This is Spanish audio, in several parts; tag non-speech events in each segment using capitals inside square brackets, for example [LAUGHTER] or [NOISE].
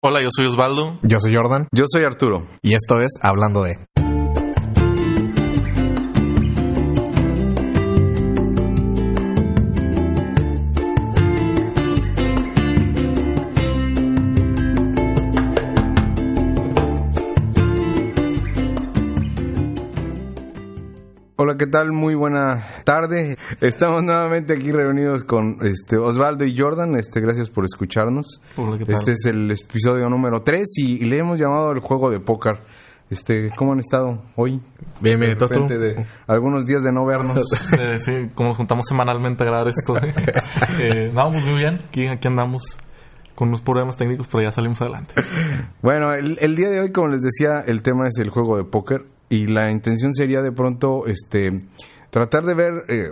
Hola, yo soy Osvaldo. Yo soy Jordan. Yo soy Arturo. Y esto es Hablando de. ¿Qué tal? Muy buena tarde. Estamos nuevamente aquí reunidos con este Osvaldo y Jordan. Este, gracias por escucharnos. Hola, ¿qué tal? Este es el episodio número 3 y, y le hemos llamado el juego de póker. Este, ¿cómo han estado hoy? Bien, bien, De ¿tú? de algunos días de no vernos. [LAUGHS] Eh, sí, como juntamos semanalmente a grabar esto. [LAUGHS] eh, no, pues muy bien. Aquí, aquí andamos con unos problemas técnicos, pero ya salimos adelante. Bueno, el, el día de hoy, como les decía, el tema es el juego de póker y la intención sería de pronto, este, tratar de ver eh,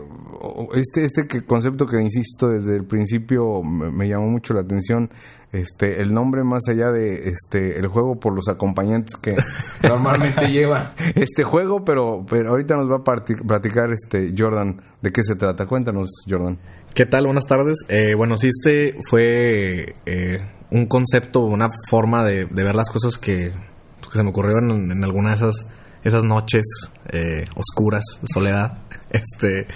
este este que concepto que insisto desde el principio me, me llamó mucho la atención, este, el nombre más allá de este el juego por los acompañantes que [LAUGHS] normalmente lleva [LAUGHS] este juego, pero pero ahorita nos va a platicar este Jordan de qué se trata. Cuéntanos, Jordan. ¿Qué tal? Buenas tardes. Eh, bueno, sí, este fue eh, un concepto, una forma de, de ver las cosas que, pues, que se me ocurrieron en, en alguna de esas, esas noches eh, oscuras, soledad. [LAUGHS] Este,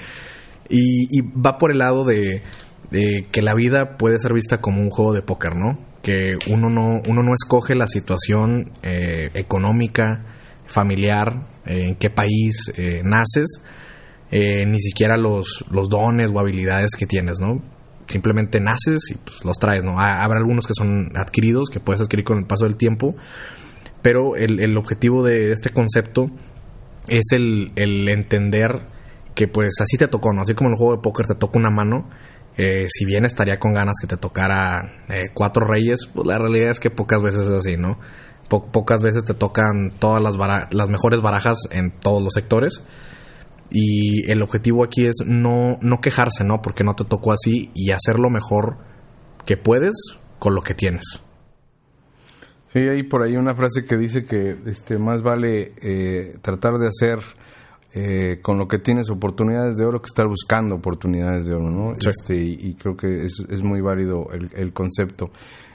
y, va por el lado de, que la vida puede ser vista como un juego de póker, ¿no? Que uno no, uno no escoge la situación eh, económica, familiar, eh, en qué país eh, naces, ni siquiera los, los dones o habilidades que tienes, ¿no? Simplemente naces y pues, los traes, ¿no? Ha- Habrá algunos que son adquiridos, que puedes adquirir con el paso del tiempo, pero el, el objetivo de este concepto es el, el entender que pues así te tocó, ¿no? Así como en el juego de póker te toca una mano, eh, si bien estaría con ganas que te tocara eh, cuatro reyes, pues la realidad es que pocas veces es así, ¿no? Po- pocas veces te tocan todas las, las mejores barajas en todos los sectores. Y el objetivo aquí es no, no quejarse, ¿no? Porque no te tocó así y hacer lo mejor que puedes con lo que tienes. Sí, hay por ahí una frase que dice que este más vale eh, tratar de hacer eh, con lo que tienes oportunidades de oro que estar buscando oportunidades de oro, ¿no? Sí. Este, y, y creo que es, es muy válido el, el concepto.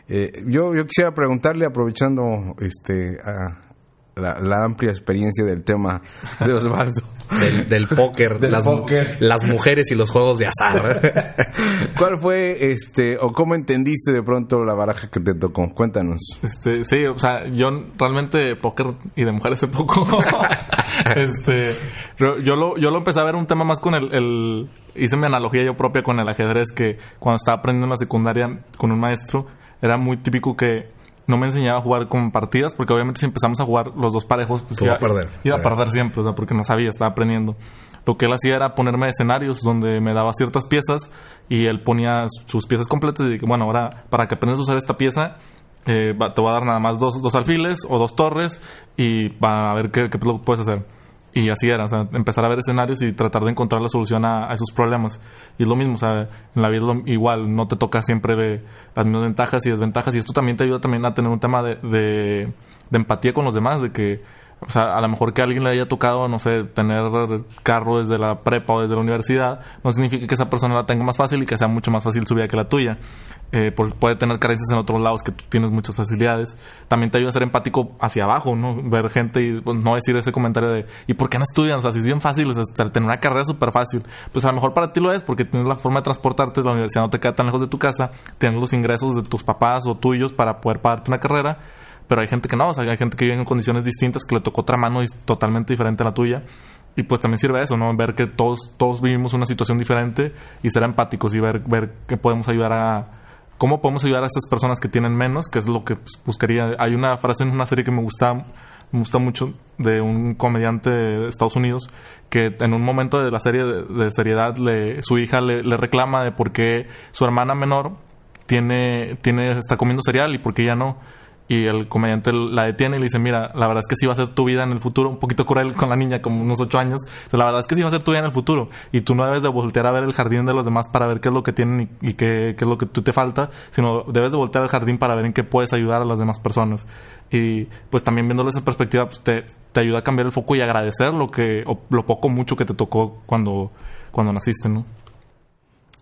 Eh, yo, yo quisiera preguntarle, aprovechando este a la, la amplia experiencia del tema de Osvaldo, Del, del [LAUGHS] póker, Del las, póker. las mujeres y los juegos de azar. [LAUGHS] ¿cuál fue este o cómo entendiste de pronto la baraja que te tocó? Cuéntanos. Este, sí, o sea, yo realmente de póker y de mujeres sé poco. [LAUGHS] este, yo, yo lo, yo lo empecé a ver un tema más con el, el- hice mi analogía yo propia con el ajedrez que cuando estaba aprendiendo en la secundaria con un maestro era muy típico que no me enseñaba a jugar con partidas porque obviamente si empezamos a jugar los dos parejos pues iba, a perder. iba a perder siempre, o sea, porque no sabía, estaba aprendiendo. Lo que él hacía era ponerme escenarios donde me daba ciertas piezas y él ponía sus piezas completas y dije, bueno, ahora para que aprendas a usar esta pieza, eh, va- te voy a dar nada más dos, dos alfiles o dos torres y va a ver qué, qué lo puedes hacer. Y así era, o sea, empezar a ver escenarios y tratar de encontrar la solución a, esos problemas. Y es lo mismo, o sea, en la vida lo- igual, no te toca siempre de las mismas ventajas y desventajas. Y esto también te ayuda también a tener un tema de, de, de empatía con los demás, de que, o sea, a lo mejor que a alguien le haya tocado, no sé, tener carro desde la prepa o desde la universidad, no significa que esa persona la tenga más fácil y que sea mucho más fácil su vida que la tuya. Eh, puede tener carencias en otros lados que tú tienes muchas facilidades. También te ayuda a ser empático hacia abajo, ¿no? Ver gente y pues, no decir ese comentario de ¿y por qué no estudian? O sea, si es bien fácil, o sea, tener una carrera súper fácil. Pues a lo mejor para ti lo es porque tienes la forma de transportarte, la universidad no te queda tan lejos de tu casa, tienes los ingresos de tus papás o tuyos para poder pagarte una carrera. Pero hay gente que no, o sea, hay gente que vive en condiciones distintas, que le tocó otra mano y totalmente diferente a la tuya. Y pues también sirve eso, ¿no? Ver que todos, todos vivimos una situación diferente y ser empáticos y ver, ver que podemos ayudar a... ¿Cómo podemos ayudar a esas personas que tienen menos? Que es lo que pues, buscaría. Hay una frase en una serie que me gusta, me gusta mucho de un comediante de Estados Unidos que en un momento de la serie de, seriedad su hija le, le reclama de por qué su hermana menor tiene, tiene, está comiendo cereal y por qué ella no. Y el comediante la detiene y le dice, mira, la verdad es que sí va a ser tu vida en el futuro, un poquito cruel con la niña, como unos ocho años, O sea, la verdad es que sí va a ser tu vida en el futuro. Y tú no debes de voltear a ver el jardín de los demás para ver qué es lo que tienen y, y qué, qué es lo que tú te falta, sino debes de voltear al jardín para ver en qué puedes ayudar a las demás personas. Y pues también viéndolo esa perspectiva, pues, te, te ayuda a cambiar el foco y agradecer lo que, o lo poco o mucho que te tocó cuando, cuando naciste, ¿no?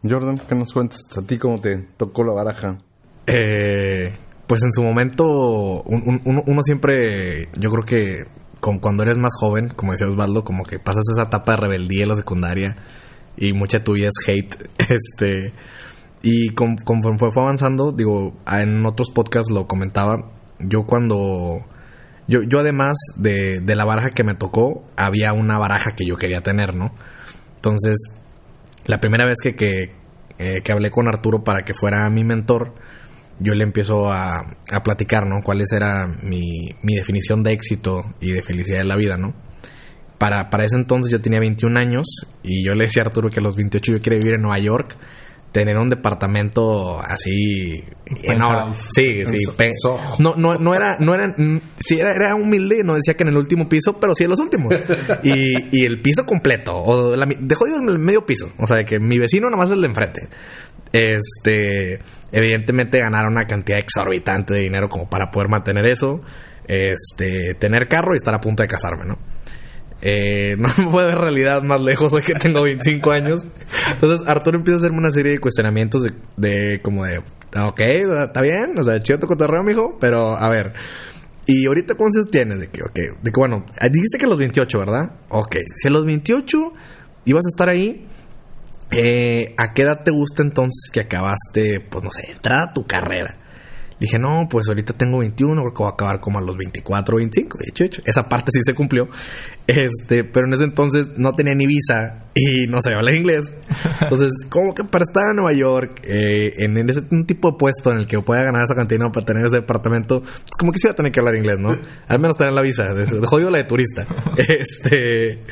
Jordan, ¿qué nos cuentas? ¿A ti cómo te tocó la baraja? Eh, pues en su momento, un- un- uno, uno siempre, yo creo que con- cuando eres más joven, como decía Osvaldo, como que pasas esa etapa de rebeldía en la secundaria y mucha tuya es hate, [LAUGHS] este, y con- conforme fue avanzando, digo, en otros podcasts lo comentaba, yo cuando, yo, yo además de, de la baraja que me tocó, había una baraja que yo quería tener, ¿no? Entonces, la primera vez que, que, eh, que hablé con Arturo para que fuera mi mentor, yo le empiezo a, a platicar, ¿no? Cuál era mi, mi definición de éxito y de felicidad en la vida, ¿no? Para, para ese entonces yo tenía 21 años y yo le decía a Arturo que a los 28 yo quería vivir en Nueva York, tener un departamento así enorme. Sí, sí. No, no, no era, no era, sí era, era humilde, no decía que en el último piso, pero sí en los últimos. [LAUGHS] y, y el piso completo, o la, de jodido el medio piso, o sea, de que mi vecino nomás es el de enfrente. Este, evidentemente ganar una cantidad exorbitante de dinero como para poder mantener eso, este, tener carro y estar a punto de casarme, ¿no? Eh, [LAUGHS] no me puedo ver realidad más lejos hoy que tengo 25 años. Entonces Arturo empieza a hacerme una serie de cuestionamientos de, de como de, ok, está bien, o sea, chido tu cotorreo, mijo, pero a ver. Y ahorita cuántos tienes de que, ok, de que bueno, dijiste que a los 28, ¿verdad? Ok, si a los 28 ibas a estar ahí, eh, ¿a qué edad te gusta entonces que acabaste, pues no sé, entrada a tu carrera? Dije, no, pues ahorita tengo 21, creo que voy a acabar como a los 24, 25, 28. Esa parte sí se cumplió. Este, pero en ese entonces no tenía ni visa y no sabía hablar inglés. Entonces, [LAUGHS] como que para estar en Nueva York, eh, en ese un tipo de puesto en el que pueda ganar esa cantidad para tener ese departamento, pues como que sí iba a tener que hablar inglés, ¿no? Al menos tener la visa, jodido la de turista. [LAUGHS] Este.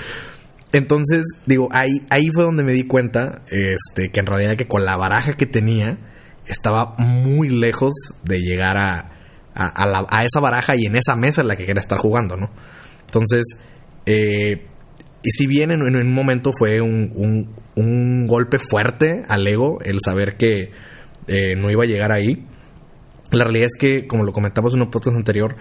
Entonces, digo, ahí, ahí fue donde me di cuenta, este, que en realidad que con la baraja que tenía, estaba muy lejos de llegar a, a, a esa baraja y en esa mesa en la que quería estar jugando, ¿no? Entonces, eh, y si bien en, un momento fue un, un- un golpe fuerte al ego, el saber que eh, no iba a llegar ahí, la realidad es que, como lo comentamos en un podcast anterior,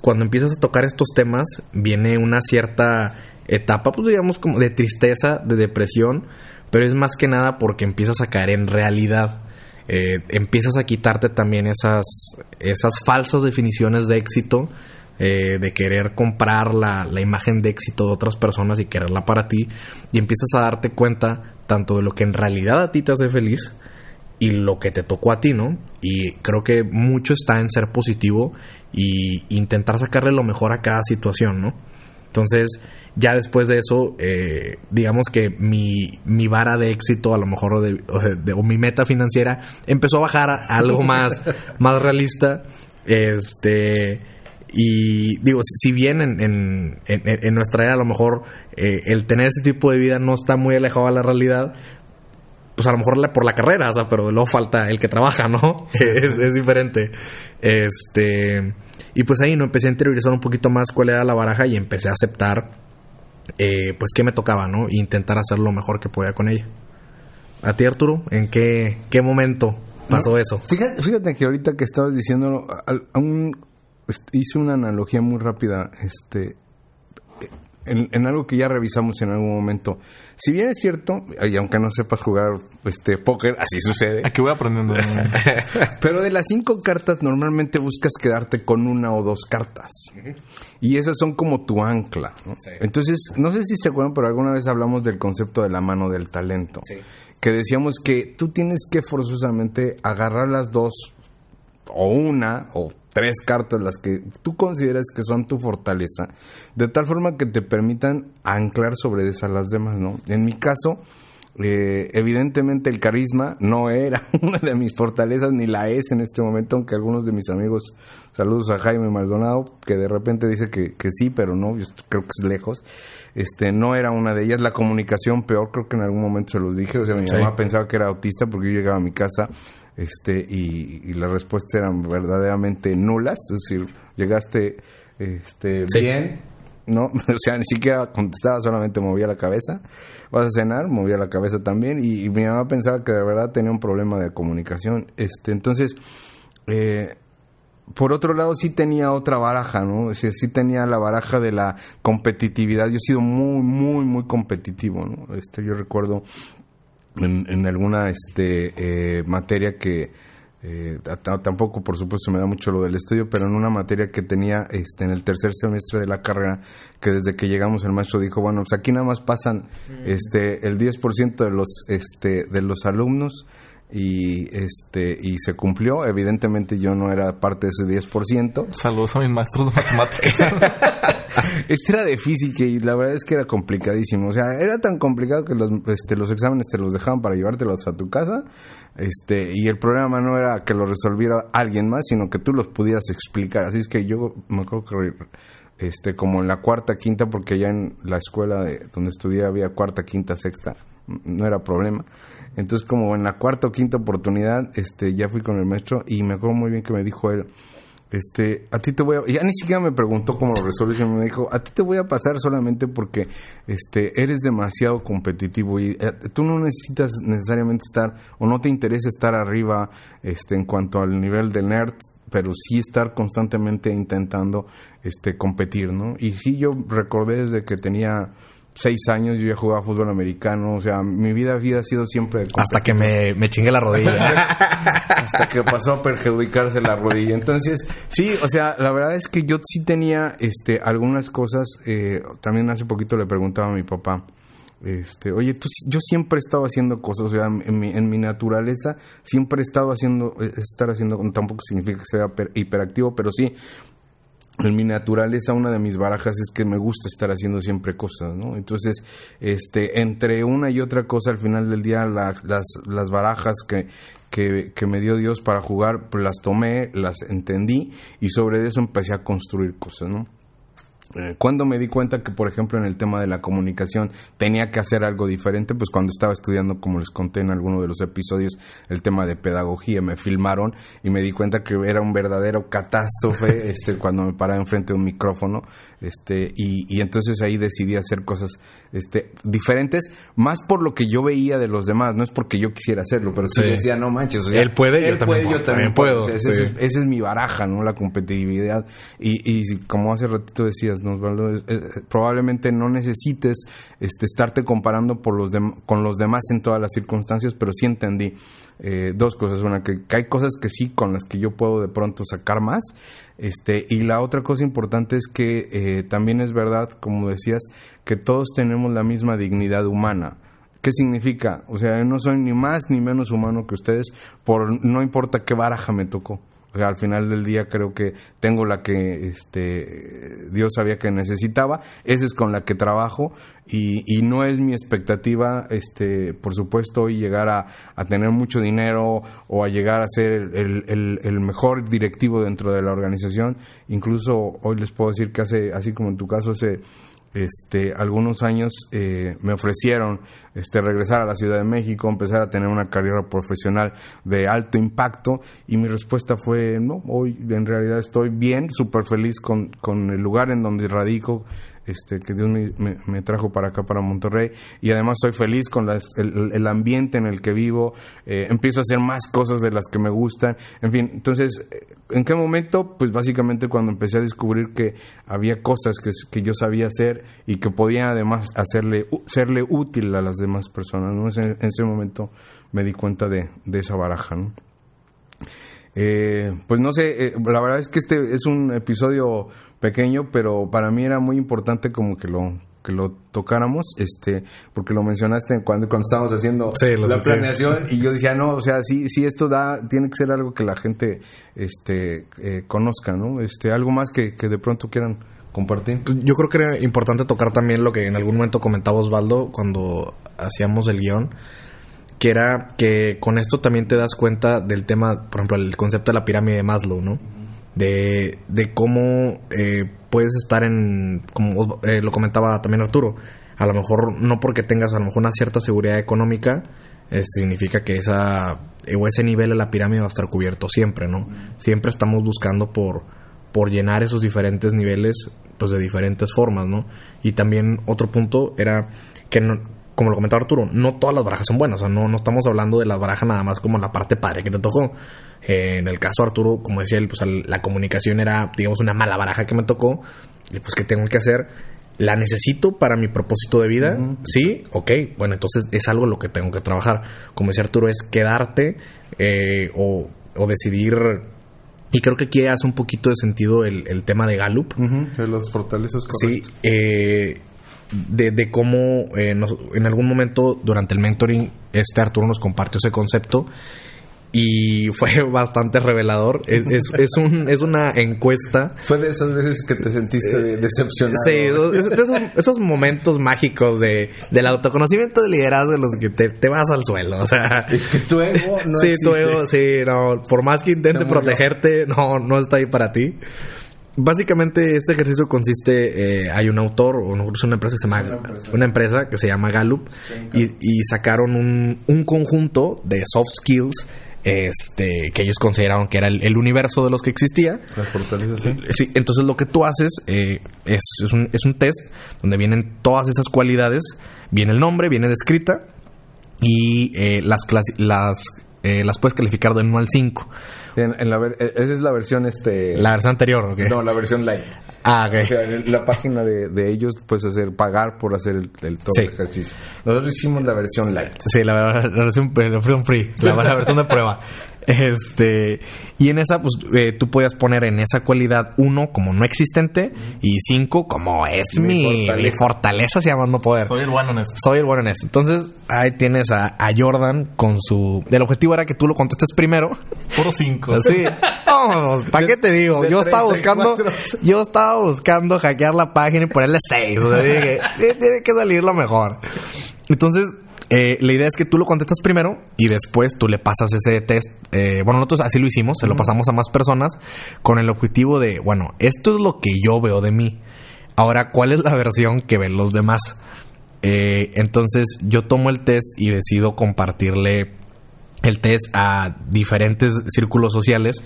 cuando empiezas a tocar estos temas, viene una cierta etapa, pues digamos, como de tristeza, de depresión, pero es más que nada porque empiezas a caer en realidad. Eh, empiezas a quitarte también esas, esas falsas definiciones de éxito, eh, de querer comprar la, la imagen de éxito de otras personas y quererla para ti, y empiezas a darte cuenta tanto de lo que en realidad a ti te hace feliz, y lo que te tocó a ti, ¿no? Y creo que mucho está en ser positivo y intentar sacarle lo mejor a cada situación, ¿no? Entonces, ya después de eso, eh, digamos que mi, mi vara de éxito, a lo mejor, o, de- o de- o mi meta financiera, empezó a bajar a algo [LAUGHS] más, más realista. Este. Y digo, si bien en, en, en- en nuestra era a lo mejor eh, el tener ese tipo de vida no está muy alejado de la realidad, pues a lo mejor la- por la carrera, o sea, pero luego falta el que trabaja, ¿no? [LAUGHS] es, es diferente. Este. Y pues ahí no empecé a interiorizar un poquito más cuál era la baraja y empecé a aceptar, eh, pues qué me tocaba, ¿no? E intentar hacer lo mejor que podía con ella. ¿A ti, Arturo? ¿En qué, qué momento pasó eso? Fíjate, fíjate que ahorita que estabas diciendo, al- aún est- hice una analogía muy rápida, este, en, en algo que ya revisamos en algún momento. Si bien es cierto, y aunque no sepas jugar este póker, así sucede. Aquí voy aprendiendo. [LAUGHS] Pero de las cinco cartas normalmente buscas quedarte con una o dos cartas. Y esas son como tu ancla. ¿no? Entonces, no sé si se acuerdan, pero alguna vez hablamos del concepto de la mano del talento. Que decíamos que tú tienes que forzosamente agarrar las dos o una o tres cartas las que tú consideras que son tu fortaleza, de tal forma que te permitan anclar sobre esas las demás, ¿no? En mi caso, eh, evidentemente el carisma no era [LAUGHS] una de mis fortalezas ni la es en este momento, aunque algunos de mis amigos, saludos a Jaime Maldonado, que de repente dice que, que sí, pero no, yo creo que es lejos. Este, no era una de ellas. La comunicación peor, creo que en algún momento se los dije. O sea, mi Sí. mamá pensaba que era autista porque yo llegaba a mi casa este y, y las respuestas eran verdaderamente nulas. Es decir, llegaste este, Sí. bien, ¿no? [LAUGHS] O sea, ni siquiera contestaba, solamente movía la cabeza. ¿Vas a cenar? Movía la cabeza también. Y, y mi mamá pensaba que de verdad tenía un problema de comunicación. Este, entonces, eh, por otro lado, sí tenía otra baraja, ¿no? Es decir, sí tenía la baraja de la competitividad. Yo he sido muy, muy, muy competitivo, ¿no? Este, yo recuerdo en, en alguna este, eh, materia que, eh, tampoco por supuesto me da mucho lo del estudio, pero en una materia que tenía este, en el tercer semestre de la carrera, que desde que llegamos el maestro dijo, bueno, pues aquí nada más pasan este, el 10% de los, este, de los alumnos y este y se cumplió. Evidentemente yo no era parte de ese 10%. Saludos a mis maestros de matemáticas. [LAUGHS] este era de física y la verdad es que era complicadísimo. O sea, era tan complicado que los, este, los exámenes te los dejaban para llevártelos a tu casa. Este, y el problema no era que lo resolviera alguien más, sino que tú los pudieras explicar. Así es que yo me acuerdo que este, como en la cuarta, quinta, porque ya en la escuela de, donde estudié había cuarta, quinta, sexta, no era problema. Entonces, como en la cuarta o quinta oportunidad, este, ya fui con el maestro y me acuerdo muy bien que me dijo él, este, a ti te voy a, ya ni siquiera me preguntó cómo lo resuelves, me dijo, a ti te voy a pasar solamente porque, este, eres demasiado competitivo y eh, tú no necesitas necesariamente estar, o no te interesa estar arriba, este, en cuanto al nivel de nerd, pero sí estar constantemente intentando, este, competir, ¿no? Y sí, yo recordé desde que tenía seis años yo ya jugaba fútbol americano, o sea, mi vida, vida ha sido siempre... Hasta que me, me chingue la rodilla. [LAUGHS] Hasta que pasó a perjudicarse la rodilla. Entonces, sí, o sea, la verdad es que yo sí tenía este, algunas cosas, eh, también hace poquito le preguntaba a mi papá, este, oye, tú, yo siempre he estado haciendo cosas, o sea, en mi, en mi naturaleza siempre he estado haciendo, eh, estar haciendo, tampoco significa que sea hiperactivo, pero sí, en mi naturaleza una de mis barajas es que me gusta estar haciendo siempre cosas, ¿no? Entonces, este, entre una y otra cosa, al final del día, las, las barajas que, que, que, me dio Dios para jugar, pues las tomé, las entendí y sobre eso empecé a construir cosas, ¿no? Eh, cuando me di cuenta que, por ejemplo, en el tema de la comunicación tenía que hacer algo diferente, pues cuando estaba estudiando, como les conté en alguno de los episodios, el tema de pedagogía, me filmaron y me di cuenta que era un verdadero catástrofe [LAUGHS] este, cuando me paraba enfrente de un micrófono. Este, y, y entonces ahí decidí hacer cosas este, diferentes, más por lo que yo veía de los demás, no es porque yo quisiera hacerlo, pero sí, decía, no manches, él puede, yo, también, puedo. esa, es, mi baraja, ¿no? La competitividad. Y, y como hace ratito decías, ¿no? probablemente no necesites este, estarte comparando por los con los demás en todas las circunstancias, pero sí entendí eh, dos cosas. Una, que, hay cosas que sí con las que yo puedo de pronto sacar más. Este, y la otra cosa importante es que eh, también es verdad, como decías, que todos tenemos la misma dignidad humana. ¿Qué significa? O sea, no soy ni más ni menos humano que ustedes, por no importa qué baraja me tocó. O sea, al final del día creo que tengo la que este, Dios sabía que necesitaba, esa es con la que trabajo y, y no es mi expectativa, este, por supuesto, hoy llegar a, a tener mucho dinero o a llegar a ser el, el, el, mejor directivo dentro de la organización. Incluso hoy les puedo decir que hace, así como en tu caso, hace este, algunos años eh, me ofrecieron este, regresar a la Ciudad de México, empezar a tener una carrera profesional de alto impacto y mi respuesta fue, no, hoy en realidad estoy bien, súper feliz con, con el lugar en donde radico, este, que Dios me, trajo para acá, para Monterrey, y además soy feliz con el, ambiente en el que vivo, eh, empiezo a hacer más cosas de las que me gustan, en fin, entonces, eh, ¿en qué momento? Pues básicamente cuando empecé a descubrir que había cosas que, yo sabía hacer y que podía además hacerle, serle útil a las demás personas, ¿no? En, ese momento me di cuenta de, esa baraja, ¿no? Eh, pues no sé, la verdad es que este es un episodio pequeño, pero para mí era muy importante como que lo que lo tocáramos, este, porque lo mencionaste cuando, cuando estábamos haciendo la planeación y yo decía, no, o sea, sí, sí esto da, tiene que ser algo que la gente, este, eh, conozca, ¿no? Este, algo más que, que de pronto quieran compartir. Pues yo creo que era importante tocar también lo que en algún momento comentaba Osvaldo cuando hacíamos el guion, que era que con esto también te das cuenta del tema, por ejemplo, el concepto de la pirámide de Maslow, ¿no? De, de cómo eh, puedes estar en, como eh, lo comentaba también Arturo, a lo mejor no porque tengas a lo mejor una cierta seguridad económica, eh, significa que esa o ese nivel de la pirámide va a estar cubierto siempre, ¿no? Siempre estamos buscando por, por llenar esos diferentes niveles pues de diferentes formas, ¿no? Y también otro punto era que como lo comentaba Arturo, no todas las barajas son buenas, o sea, no, no estamos hablando de las barajas nada más como la parte padre que te tocó, en el caso de Arturo, como decía él, pues la comunicación era, digamos, una mala baraja que me tocó. Y pues, ¿qué tengo que hacer? ¿La necesito para mi propósito de vida? Sí, ok. Bueno, entonces es algo en lo que tengo que trabajar. Como decía Arturo, es quedarte eh, o o decidir y creo que aquí hace un poquito de sentido el, el tema de Gallup. De los fortalezas Sí, eh, de, de cómo eh, nos- en algún momento durante el mentoring este Arturo nos compartió ese concepto y fue [LAUGHS] bastante revelador. Es, es, es un, es una encuesta. Fue de esas veces que te sentiste decepcionado. Sí, esos, esos, esos momentos mágicos de, del autoconocimiento del liderazgo de los que te, te vas al suelo. O sea, [LAUGHS] que tu ego no [LAUGHS] sí, tu ego, sí, no, por más que intente protegerte, no, no está ahí para ti. Básicamente este ejercicio consiste, eh, hay un autor o no, es una empresa que se llama, una empresa. una empresa que se llama Gallup y, y sacaron un, un conjunto de soft skills este, que ellos consideraron que era el, el universo de los que existía. Las fortalezas, sí. Sí, entonces lo que tú haces eh, es, es un, es un test donde vienen todas esas cualidades, viene el nombre, viene descrita y eh, las, las, eh, las puedes calificar del 1 al 5. En, en la ver- eh, esa es la versión, este... La versión anterior, ¿ok? No, la versión light. Ah, ok. O sea, la página de, de ellos puedes hacer pagar por hacer el, el todo Sí. el ejercicio. Nosotros hicimos la versión light. Sí, la, la versión, la versión free, la, la versión de prueba. [LAUGHS] Este, y en esa, pues eh, tú podías poner en esa cualidad uno como no existente y cinco como es Mi mi, fortaleza. fortaleza, se llama no poder. Soy el bueno en esto. Soy el bueno en esto. Entonces, ahí tienes a, a Jordan con su. El objetivo era que tú lo contestes primero. Puro cinco. Sí. Vámonos, ¿para qué te digo? Yo estaba buscando. 34. Yo estaba buscando hackear la página y ponerle 6. O sea, dije, [LAUGHS] "Sí, tiene que salir lo mejor. Entonces, eh, la idea es que tú lo contestas primero y después tú le pasas ese test. eh, bueno, nosotros así lo hicimos, se lo pasamos a más personas con el objetivo de, bueno, esto es lo que yo veo de mí. Ahora, ¿cuál es la versión que ven los demás? Eh, entonces, yo tomo el test y decido compartirle el test a diferentes círculos sociales.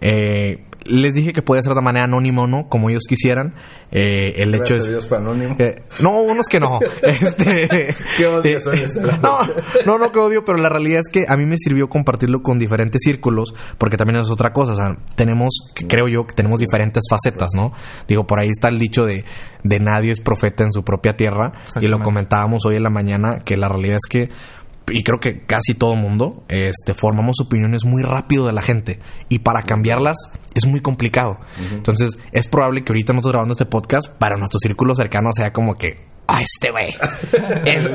Eh, les dije que podía ser de manera anónima o no, como ellos quisieran. Eh, el hecho es. Dios fue anónimo. Eh, no, unos que no. [LAUGHS] Este, Qué odio eh, de este lado. no, no, no que odio, pero la realidad es que a mí me sirvió compartirlo con diferentes círculos, porque también es otra cosa. O sea, tenemos, que creo yo, que tenemos diferentes facetas, ¿no? Digo, por ahí está el dicho de, de nadie es profeta en su propia tierra, y lo comentábamos hoy en la mañana, que la realidad es que y creo que casi todo mundo, este, formamos opiniones muy rápido de la gente. Y para cambiarlas es muy complicado. Entonces, es probable que ahorita nosotros grabando este podcast, para nuestro círculo cercano sea como que. ¡Ah, este güey!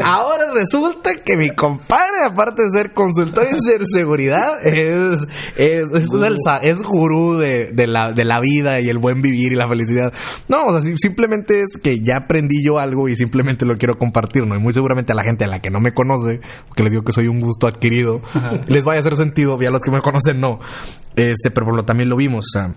Ahora resulta que mi compadre, aparte de ser consultor en ciberseguridad, es, es, es, el sa- es gurú de, de la, de la vida y el buen vivir y la felicidad. No, o sea, sim- simplemente es que ya aprendí yo algo y simplemente lo quiero compartir, ¿no? Y muy seguramente a la gente a la que no me conoce, que les digo que soy un gusto adquirido, les vaya a hacer sentido, y a los que me conocen no. Este, pero por lo también lo vimos, o sea,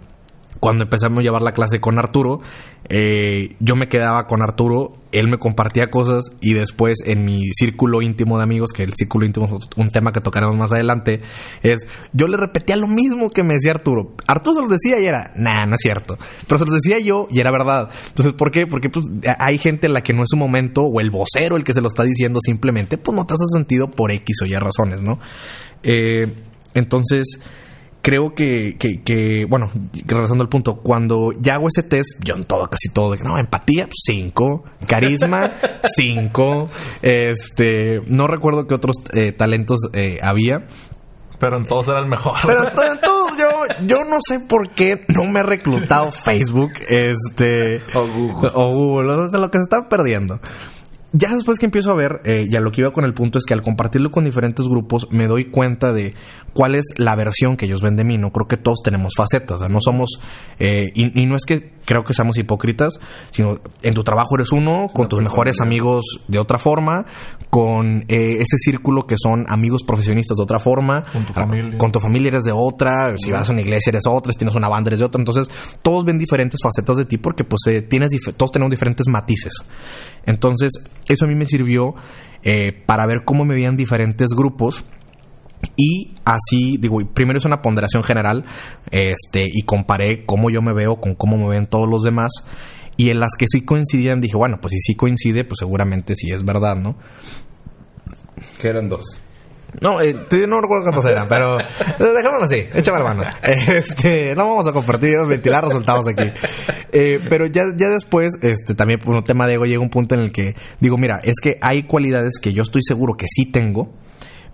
cuando empezamos a llevar la clase con Arturo, eh, yo me quedaba con Arturo, él me compartía cosas y después en mi círculo íntimo de amigos, que el círculo íntimo es un tema que tocaremos más adelante, es yo le repetía lo mismo que me decía Arturo. Arturo se los decía y era, nah, no es cierto. Pero se los decía yo y era verdad. Entonces, ¿por qué? Porque pues, hay gente en la que no es su momento o el vocero el que se lo está diciendo simplemente, pues no te hace sentido por X o Y razones, ¿no? Eh, entonces creo que, que, que, bueno, regresando al punto, cuando ya hago ese test, yo en todo, casi todo, no, empatía, 5, carisma, [LAUGHS] 5, este, no recuerdo qué otros eh, talentos eh, había, Pero en todos era el mejor. pero entonces, entonces yo, yo no sé por qué no me ha reclutado Facebook, este, [LAUGHS] O Google. o Google, o sea, lo que se está perdiendo. Ya después que empiezo a ver, eh, y a lo que iba con el punto es que al compartirlo con diferentes grupos me doy cuenta de cuál es la versión que ellos ven de mí. No creo que todos tenemos facetas, o sea, no somos, eh, y, y no es que creo que seamos hipócritas, sino en tu trabajo eres uno, con tus mejores amigos de otra forma, con eh, ese círculo que son amigos profesionistas de otra forma, Con tu familia. con tu familia eres de otra, si vas a una iglesia eres otra, si tienes una banda eres de otra. Entonces, todos ven diferentes facetas de ti porque pues eh, tienes todos tenemos diferentes matices. Entonces, eso a mí me sirvió eh, para ver cómo me veían diferentes grupos. Y así, digo, primero hice una ponderación general, este, y comparé cómo yo me veo con cómo me ven todos los demás. Y en las que sí coincidían, dije, bueno, pues si sí coincide, pues seguramente sí es verdad, ¿no? Que eran dos. No, eh, no recuerdo cuántos eran, pero eh, dejémoslo así, échame la mano. [LAUGHS] Este, no vamos a compartir, ventilar resultados aquí. Eh, pero ya, ya después, este, también por un tema de ego llega un punto en el que digo, mira, es que hay cualidades que yo estoy seguro que sí tengo,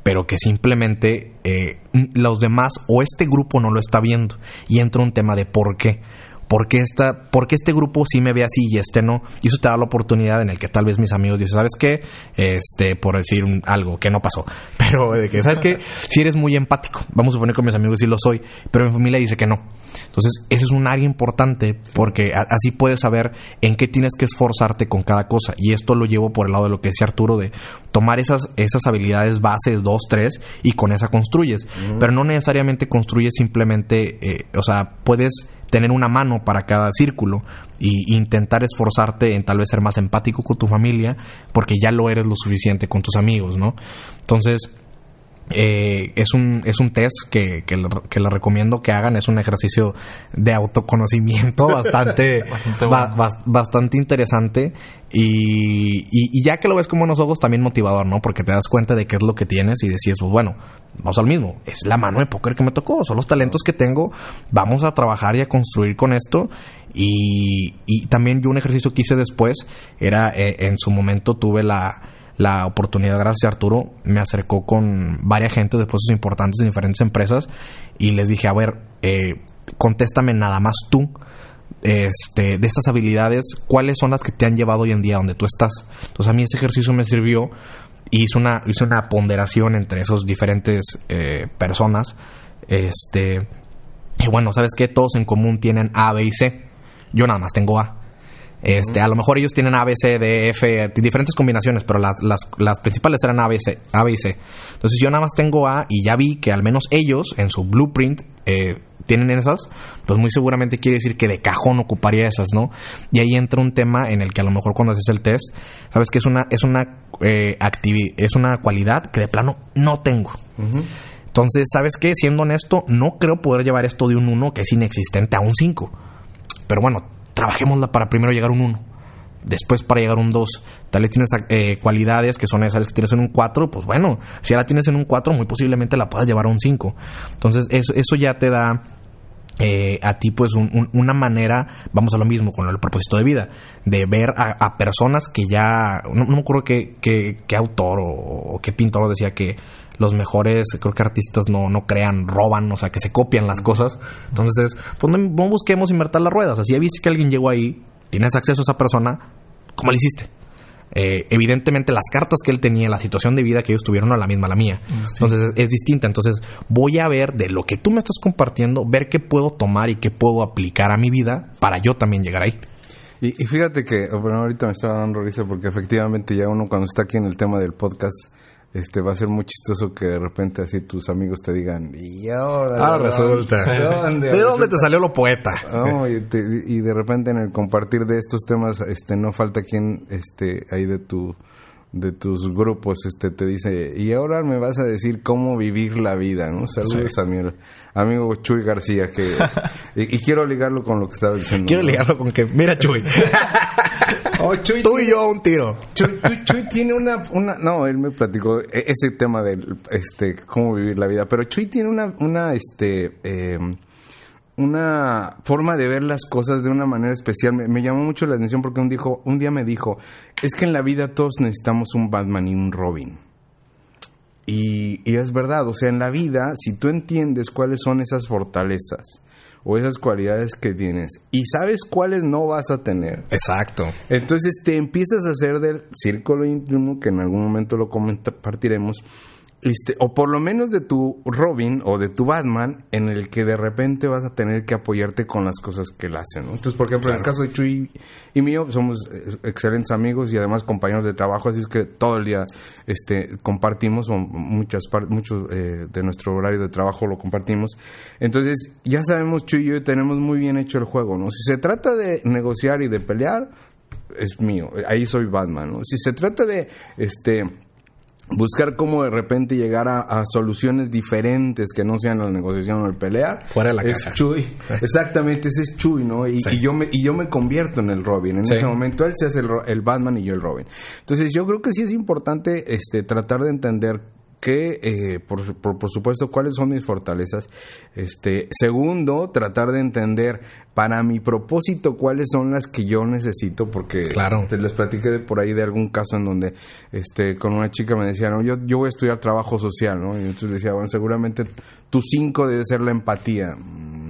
pero que simplemente eh, los demás o este grupo no lo está viendo. Y entra un tema de por qué. ¿Por qué, esta, ¿Por qué este grupo sí me ve así y este no? Y eso te da la oportunidad en el que tal vez mis amigos dicen, ¿sabes qué? Este, por decir un- algo que no pasó. [LAUGHS] Pero de que, ¿sabes qué? Si eres muy empático. Vamos a suponer que con mis amigos sí lo soy. Pero mi familia dice que no. Entonces, eso es un área importante porque a- así puedes saber en qué tienes que esforzarte con cada cosa. Y esto lo llevo por el lado de lo que decía Arturo, de tomar esas, esas habilidades bases, dos, tres, y con esa construyes. Pero no necesariamente construyes simplemente, eh, o sea, puedes tener una mano para cada círculo y intentar esforzarte en tal vez ser más empático con tu familia porque ya lo eres lo suficiente con tus amigos, ¿no? Entonces, eh, es, un, es un test que, que, le- que recomiendo que hagan. Es un ejercicio de autoconocimiento bastante, [LAUGHS] Bastante bueno. interesante. Y, y- y ya que lo ves con buenos ojos, también motivador, ¿no? Porque te das cuenta de qué es lo que tienes y decides, pues bueno, vamos al mismo. Es la mano de póker que me tocó, son los talentos que tengo. Vamos a trabajar y a construir con esto. Y, y también yo un ejercicio que hice después era, eh, en su momento tuve la la oportunidad, gracias a Arturo, me acercó con varias gente de puestos importantes en diferentes empresas y les dije, a ver, eh, contéstame nada más tú este, de estas habilidades, cuáles son las que te han llevado hoy en día donde tú estás. Entonces a mí ese ejercicio me sirvió y hice una, hice una ponderación entre esos diferentes eh, personas. Este, y bueno, ¿sabes qué? Todos en común tienen A, B y C. Yo nada más tengo A. Este, A lo mejor ellos tienen A, B, C, D, F, diferentes combinaciones, pero las, las, las principales eran A, B, C, A, B y C. Entonces yo nada más tengo A y ya vi que al menos ellos en su blueprint eh, tienen esas, pues muy seguramente quiere decir que de cajón ocuparía esas, ¿no? Y ahí entra un tema en el que a lo mejor cuando haces el test, sabes que es una, es una, eh, activi- es una cualidad que de plano no tengo. Entonces, ¿sabes qué? Siendo honesto, no creo poder llevar esto de un 1 que es inexistente a un 5. Pero bueno, trabajémosla para primero llegar a un 1. Después para llegar a un 2. Tal vez tienes eh, cualidades que son esas que tienes en un 4. Pues bueno, si ya la tienes en un 4, muy posiblemente la puedas llevar a un 5. Entonces, eso, eso ya te da eh, a ti pues un- un- una manera, vamos a lo mismo con el propósito de vida, de ver a, a personas que ya, no, no me acuerdo qué, qué- qué autor o, o qué pintor decía que los mejores, creo que artistas no, no crean, roban, o sea, que se copian las cosas. Entonces, pues no, no busquemos invertir las ruedas. Así ya viste que alguien llegó ahí, tienes acceso a esa persona, ¿cómo le hiciste? Eh, evidentemente las cartas que él tenía, la situación de vida que ellos tuvieron no es la misma la mía. Entonces es, es distinta. Entonces voy a ver de lo que tú me estás compartiendo, ver qué puedo tomar y qué puedo aplicar a mi vida para yo también llegar ahí. Y, y fíjate que, bueno, ahorita me estaba dando risa porque efectivamente ya uno cuando está aquí en el tema del podcast, este va a ser muy chistoso que de repente así tus amigos te digan, y ahora... Ah, resulta. ¿De dónde? ¿De dónde te salió lo poeta? Y, te- y de repente en el compartir de estos temas, este, no falta quien, este, ahí de tu, de tus grupos, este, te dice, y ahora me vas a decir cómo vivir la vida, ¿no? Saludos a mi amigo Chuy García, que, [LAUGHS] y, y quiero ligarlo con lo que estaba diciendo. Quiero ligarlo con que, mira Chuy, [LAUGHS] Oh, Chuy tú y yo a un tiro. Chuy, Chuy- Chuy tiene una, una, no, él me platicó e- ese tema del, este, cómo vivir la vida, pero Chuy tiene una, una, este, eh, una forma de ver las cosas de una manera especial. Me, me llamó mucho la atención porque un, dijo, un día me dijo, es que en la vida todos necesitamos un Batman y un Robin. Y, y es verdad, o sea, en la vida, si tú entiendes cuáles son esas fortalezas o esas cualidades que tienes y sabes cuáles no vas a tener, Exacto. entonces te empiezas a hacer del círculo íntimo, que en algún momento lo compartiremos, este, o por lo menos de tu Robin o de tu Batman, en el que de repente vas a tener que apoyarte con las cosas que él hace, ¿no? Entonces, por ejemplo, en el caso de Chuy y mío, somos eh, excelentes amigos y además compañeros de trabajo, así es que todo el día este, compartimos, o muchas mucho eh, de nuestro horario de trabajo lo compartimos. Entonces, ya sabemos, Chuy y yo tenemos muy bien hecho el juego, ¿no? Si se trata de negociar y de pelear, es mío, ahí soy Batman, ¿no? Si se trata de, este buscar cómo de repente llegar a, a soluciones diferentes que no sean la negociación o el pelear. Fuera de la es caja. Chuy. [LAUGHS] Exactamente, ese es Chuy, ¿no? Y, Sí. y yo me, y yo me convierto en el Robin. En Sí. ese momento él se hace el, el Batman y yo el Robin. Entonces yo creo que sí es importante este, tratar de entender que, eh, por, por, por, supuesto, cuáles son mis fortalezas. Este, segundo, tratar de entender para mi propósito cuáles son las que yo necesito, porque claro. te les platiqué por ahí de algún caso en donde, este, con una chica me decía, no, yo, yo voy a estudiar trabajo social, ¿no? Y entonces decía, bueno, seguramente tu cinco debe ser la empatía.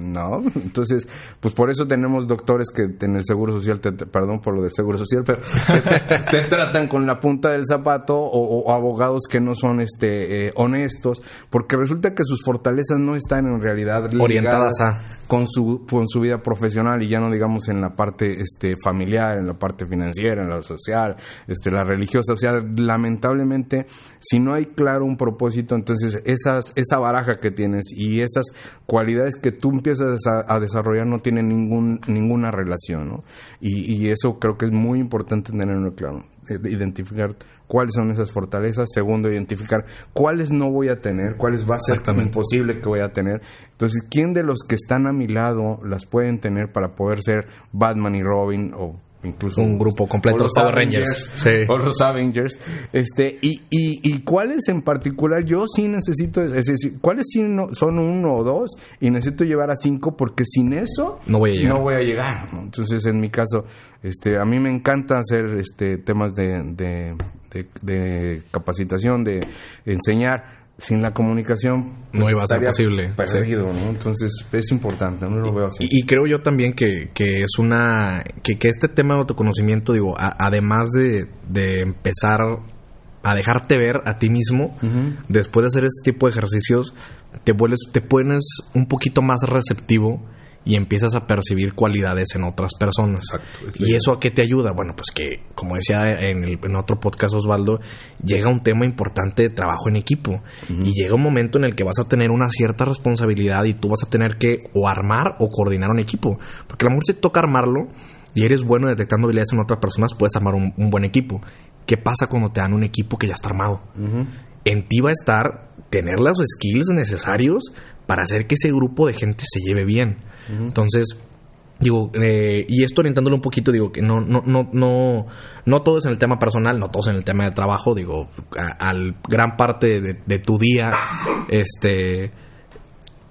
No, entonces, pues por eso tenemos doctores que en el Seguro Social, te, perdón por lo del Seguro Social, pero te, [LAUGHS] te, tratan con la punta del zapato o, o abogados que no son este eh, honestos, porque resulta que sus fortalezas no están en realidad orientadas a con su con su vida profesional y ya no digamos en la parte este familiar, en la parte financiera, en la social, este la religiosa, o sea, lamentablemente si no hay claro un propósito, entonces esas esa baraja que tienes y esas cualidades que tú empiezas a, a desarrollar no tienen ningún ninguna relación, ¿no? Y, y eso creo que es muy importante tenerlo claro identificar cuáles son esas fortalezas. Segundo, identificar cuáles no voy a tener, cuáles va a ser imposible que voy a tener. Entonces, ¿quién de los que están a mi lado las pueden tener para poder ser Batman y Robin o incluso un grupo completo los Power Rangers [LAUGHS] sí. o los Avengers. Este y, y, y cuáles en particular yo sí necesito es decir cuáles sí no, son uno o dos y necesito llevar a cinco porque sin eso no voy a llegar. no voy a llegar. Entonces en mi caso este a mí me encanta hacer este temas de, de, de, de capacitación de enseñar sin la comunicación no iba a ser posible perdido, sí. ¿no? entonces es importante no lo veo así y, y creo yo también que, que es una que, que, este tema de autoconocimiento digo a, además de, de, empezar a dejarte ver a ti mismo uh -huh. después de hacer este tipo de ejercicios te vuelves te pones un poquito más receptivo y empiezas a percibir cualidades en otras personas. Exacto, ¿Y eso a qué te ayuda? Bueno, pues que, como decía en, el, en otro podcast Osvaldo, llega un tema importante de trabajo en equipo. Uh -huh. Y llega un momento en el que vas a tener una cierta responsabilidad y tú vas a tener que o armar o coordinar un equipo. Porque a lo mejor si te toca armarlo y eres bueno detectando habilidades en otras personas, puedes armar un, un buen equipo. ¿Qué pasa cuando te dan un equipo que ya está armado? Uh -huh. En ti va a estar tener los skills necesarios para hacer que ese grupo de gente se lleve bien. Entonces, digo, eh, y esto orientándolo un poquito, digo que no, no, no, no, no todo es en el tema personal, no todo es en el tema de trabajo, digo, al gran parte de, tu día, este,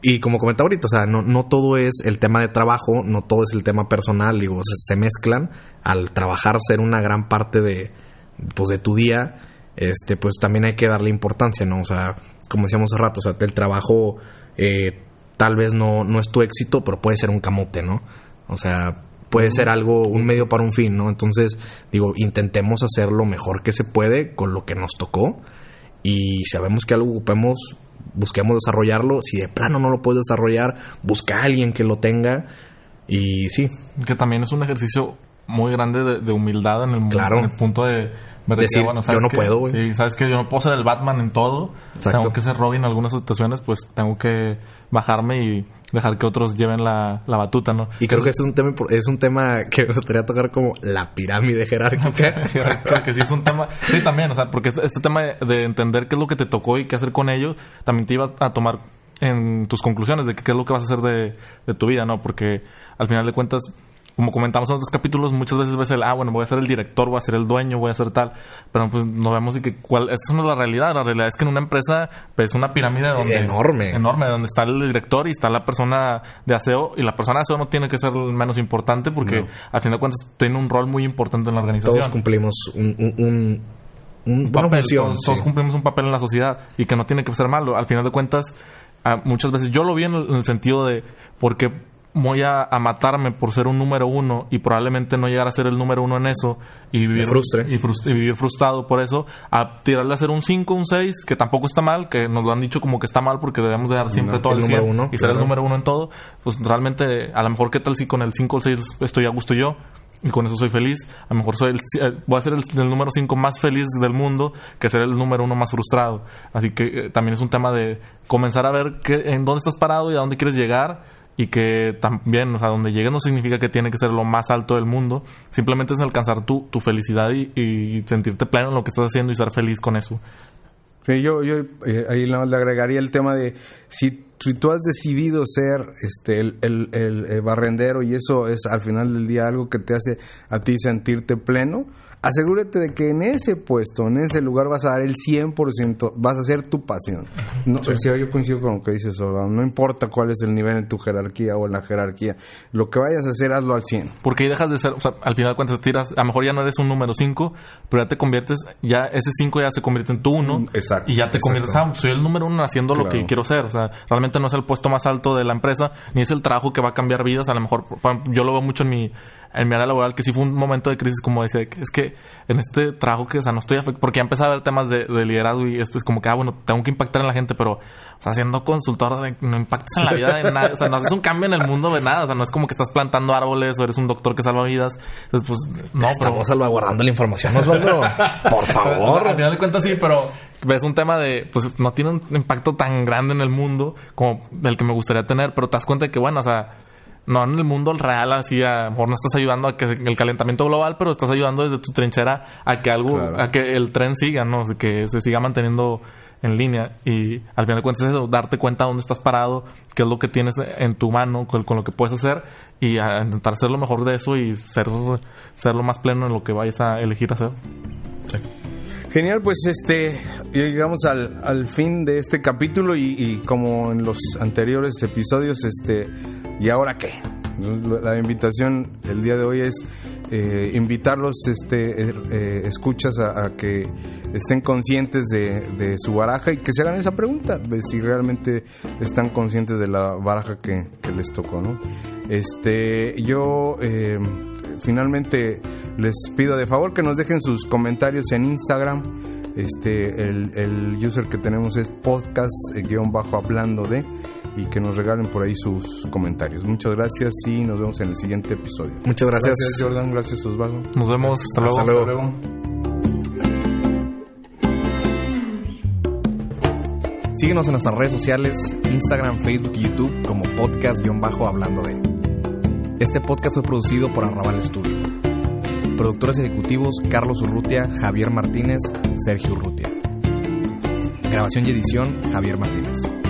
y como comentaba ahorita, o sea, no, no todo es el tema de trabajo, no todo es el tema personal, digo, se, se mezclan al trabajar ser una gran parte de, pues, de tu día, este, pues también hay que darle importancia, ¿no? O sea, como decíamos hace rato, o sea, el trabajo, eh, tal vez no, no es tu éxito, pero puede ser un camote, ¿no? O sea, puede ser algo, un medio para un fin, ¿no? Entonces, digo, intentemos hacer lo mejor que se puede con lo que nos tocó y sabemos que algo ocupemos, busquemos desarrollarlo. Si de plano no lo puedes desarrollar, busca a alguien que lo tenga y sí. Que también es un ejercicio muy grande de, de humildad en el, claro. en el punto de me decir, decía, bueno, yo no que, puedo, güey. Sí, sabes que yo no puedo ser el Batman en todo. Exacto. Tengo que ser Robin en algunas situaciones, pues tengo que bajarme y dejar que otros lleven la, la batuta, ¿no? Y creo que es un tema es un tema que me gustaría tocar como la pirámide jerárquica. [LAUGHS] creo que sí es un tema, sí también, o sea, porque este, este tema de, de, entender qué es lo que te tocó y qué hacer con ello, también te iba a tomar en tus conclusiones de qué es lo que vas a hacer de, de tu vida, ¿no? Porque al final de cuentas como comentamos en otros capítulos, muchas veces ves el, ah, bueno, voy a ser el director, voy a ser el dueño, voy a ser tal, pero pues no vemos y que cuál, esa no es la realidad, la realidad es que en una empresa pues, es una pirámide donde, enorme, enorme, donde está el director y está la persona de aseo, y la persona de aseo no tiene que ser menos importante porque no. al fin de cuentas tiene un rol muy importante en la organización. Todos cumplimos un, un, un un, papel, función, todos, sí. todos, cumplimos un papel en la sociedad y que no tiene que ser malo. Al final de cuentas, muchas veces yo lo vi en el, en el sentido de porque voy a, a, matarme por ser un número uno y probablemente no llegar a ser el número uno en eso y vivir, frustre. y, frust y, vivir frustrado por eso, a tirarle a hacer un 5, un 6, que tampoco está mal, que nos lo han dicho como que está mal porque debemos de dar siempre no, todo el, el número uno, y ser el número uno en todo, pues realmente a lo mejor qué tal si con el 5 o el 6 estoy a gusto yo y con eso soy feliz. A lo mejor soy el, voy a ser el, el número 5 más feliz del mundo que ser el número uno más frustrado. Así que eh, también es un tema de comenzar a ver qué, en dónde estás parado y a dónde quieres llegar y que también, o sea, donde llegues no significa que tiene que ser lo más alto del mundo, simplemente es alcanzar tu, tu felicidad y, y, sentirte pleno en lo que estás haciendo y ser feliz con eso. Sí, yo, yo eh, ahí le agregaría el tema de si, si tú has decidido ser este el, el, el, el, barrendero y eso es al final del día algo que te hace a ti sentirte pleno, asegúrate de que en ese puesto, en ese lugar vas a dar el 100%, vas a hacer tu pasión. No, o sea, yo coincido con lo que dices, no importa cuál es el nivel en tu jerarquía o en la jerarquía, lo que vayas a hacer, hazlo al 100. Porque ahí dejas de ser, o sea, al final de cuentas tiras, a lo mejor ya no eres un número 5, pero ya te conviertes, ya ese 5 ya se convierte en tu 1. Mm, exacto, Y ya te exacto. conviertes, ah, soy el número 1 haciendo lo que quiero ser. O sea, realmente no es el puesto más alto de la empresa, ni es el trabajo que va a cambiar vidas. A lo mejor, yo lo veo mucho en mi, en mi área laboral, que sí fue un momento de crisis, como decía, que es que en este trabajo que, o sea, no estoy afectado, porque ya empecé a ver temas de, de liderazgo y esto es como que, ah, bueno, tengo que impactar en la gente, pero, o sea, siendo consultor, de, no impactas en la vida de nadie, o sea, no haces un cambio en el mundo de nada, o sea, no es como que estás plantando árboles o eres un doctor que salva vidas, entonces, pues, no, pero... Estamos salvaguardando la información, Osvaldo. Por favor. [LAUGHS] Al final de cuentas sí, pero ves un tema de, pues no tiene un impacto tan grande en el mundo como del que me gustaría tener, pero te das cuenta de que, bueno, o sea, no en el mundo real, así a lo mejor no estás ayudando a que el calentamiento global, pero estás ayudando desde tu trinchera a que algo, Claro. a que el tren siga, ¿no? O sea, que se siga manteniendo en línea y al final de cuentas es eso, darte cuenta dónde estás parado, qué es lo que tienes en tu mano, con, con lo que puedes hacer y a intentar ser lo mejor de eso y ser, ser lo más pleno en lo que vayas a elegir hacer. Genial, pues este, llegamos al, al fin de este capítulo y, y como en los anteriores episodios, este, ¿y ahora qué? La invitación el día de hoy es eh, invitarlos, este, eh, eh, escuchas a, que estén conscientes de, su baraja y que se hagan esa pregunta, si realmente están conscientes de la baraja que, que les tocó, ¿no? Este, yo eh, finalmente les pido de favor que nos dejen sus comentarios en Instagram. Este, el, el user que tenemos es podcast-hablando de y que nos regalen por ahí sus comentarios. Muchas gracias y nos vemos en el siguiente episodio. Muchas gracias. Gracias Jordan, gracias Osvaldo. Nos vemos, hasta luego. Hasta luego. Hasta luego. Síguenos en nuestras redes sociales, Instagram, Facebook y YouTube como podcast-hablando de. Este podcast fue producido por Arrabal Studio. Productores ejecutivos Carlos Urrutia, Javier Martínez, Sergio Urrutia. Grabación y edición Javier Martínez.